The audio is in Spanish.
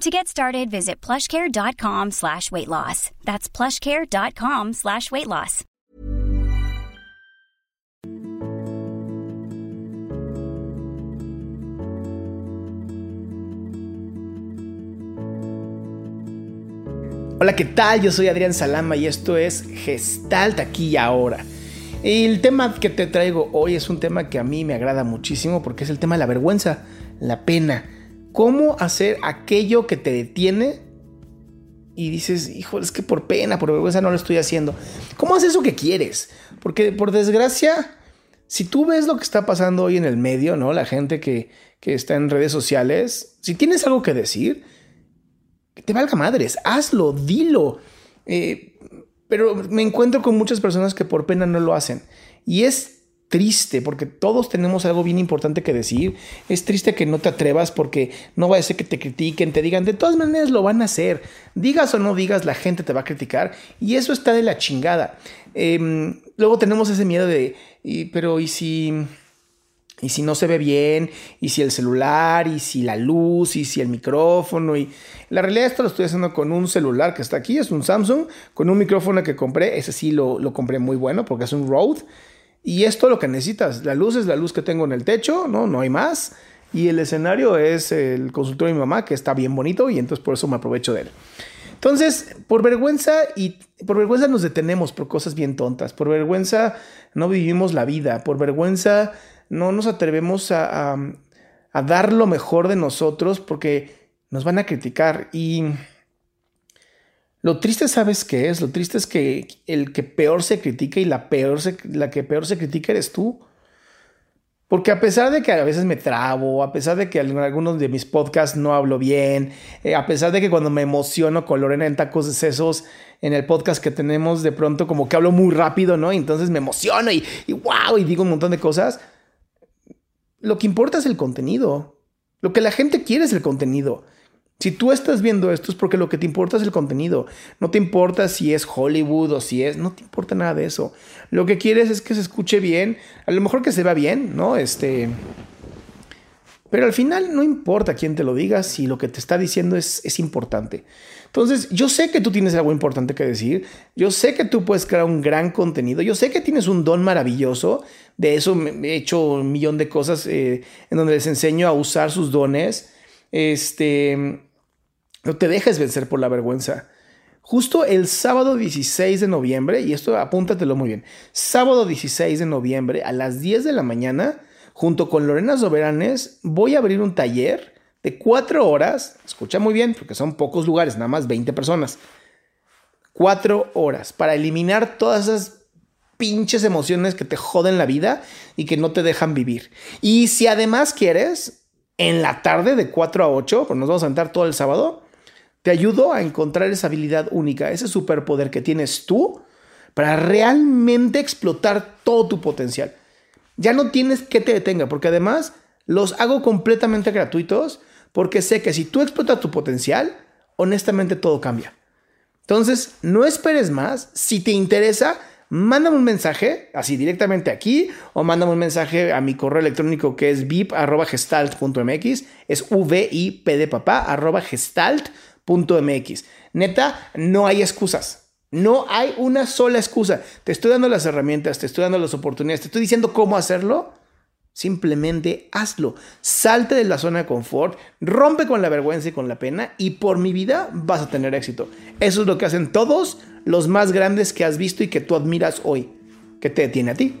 To get started, visit plushcare.com slash weight loss. That's plushcare.com slash weight loss. Hola, ¿qué tal? Yo soy Adrián Salama y esto es Gestalt aquí y ahora. El tema que te traigo hoy es un tema que a mí me agrada muchísimo porque es el tema de la vergüenza, la pena. ¿Cómo hacer aquello que te detiene y dices, hijo, es que por pena, por vergüenza no lo estoy haciendo? ¿Cómo haces eso que quieres? Porque por desgracia, si tú ves lo que está pasando hoy en el medio, ¿no? La gente que, que está en redes sociales, si tienes algo que decir, que te valga madres, hazlo, dilo. Eh, pero me encuentro con muchas personas que por pena no lo hacen. Y es triste porque todos tenemos algo bien importante que decir. Es triste que no te atrevas porque no va a ser que te critiquen, te digan, de todas maneras lo van a hacer. Digas o no digas, la gente te va a criticar y eso está de la chingada. Em, luego tenemos ese miedo de, pero ¿y si... Y si no se ve bien, y si el celular, y si la luz, y si el micrófono. Y la realidad esto lo estoy haciendo con un celular que está aquí, es un Samsung, con un micrófono que compré, ese sí lo, lo compré muy bueno porque es un Rode. Y esto es lo que necesitas. La luz es la luz que tengo en el techo, no, no hay más. Y el escenario es el consultorio de mi mamá, que está bien bonito, y entonces por eso me aprovecho de él. Entonces, por vergüenza y por vergüenza nos detenemos por cosas bien tontas. Por vergüenza no vivimos la vida. Por vergüenza no nos atrevemos a, a, dar lo mejor de nosotros porque nos van a criticar. Y lo triste, ¿sabes qué es? Lo triste es que el que peor se critica y la, peor la que peor se critica eres tú. Porque a pesar de que a veces me trabo, a pesar de que en algunos de mis podcasts no hablo bien, eh, a pesar de que cuando me emociono con Lorena en tacos de sesos, en el podcast que tenemos, de pronto como que hablo muy rápido, ¿no? Y entonces me emociono y wow, y digo un montón de cosas lo que importa es el contenido. Lo que la gente quiere es el contenido. Si tú estás viendo esto es porque lo que te importa es el contenido. No te importa si es Hollywood o si es... No te importa nada de eso. Lo que quieres es que se escuche bien. A lo mejor que se vea bien, ¿no? Este... Pero al final no importa quién te lo diga si lo que te está diciendo es, importante. Entonces, yo sé que tú tienes algo importante que decir, yo sé que tú puedes crear un gran contenido, yo sé que tienes un don maravilloso, de eso he hecho un millón de cosas eh, en donde les enseño a usar sus dones. Este, no te dejes vencer por la vergüenza. Justo el sábado 16 de noviembre, y esto apúntatelo muy bien, sábado 16 de noviembre a las 10 de la mañana, junto con Lorena Soberanes, voy a abrir un taller de cuatro horas, escucha muy bien, porque son pocos lugares, nada más 20 personas, cuatro horas para eliminar todas esas pinches emociones que te joden la vida y que no te dejan vivir. Y si además quieres, en la tarde de 4 a 8, pues nos vamos a sentar todo el sábado, te ayudo a encontrar esa habilidad única, ese superpoder que tienes tú para realmente explotar todo tu potencial. Ya no tienes que te detenga, porque además los hago completamente gratuitos porque sé que si tú explotas tu potencial, honestamente todo cambia. Entonces, no esperes más. Si te interesa, mándame un mensaje, así directamente aquí, o mándame un mensaje a mi correo electrónico que es vip.gestalt.mx, es v i p de papá, MX. Neta, no hay excusas. No hay una sola excusa. Te estoy dando las herramientas, te estoy dando las oportunidades, te estoy diciendo cómo hacerlo. Simplemente hazlo. Salte de la zona de confort, rompe con la vergüenza y con la pena y por mi vida vas a tener éxito. Eso es lo que hacen todos los más grandes que has visto y que tú admiras hoy. ¿Qué te detiene a ti?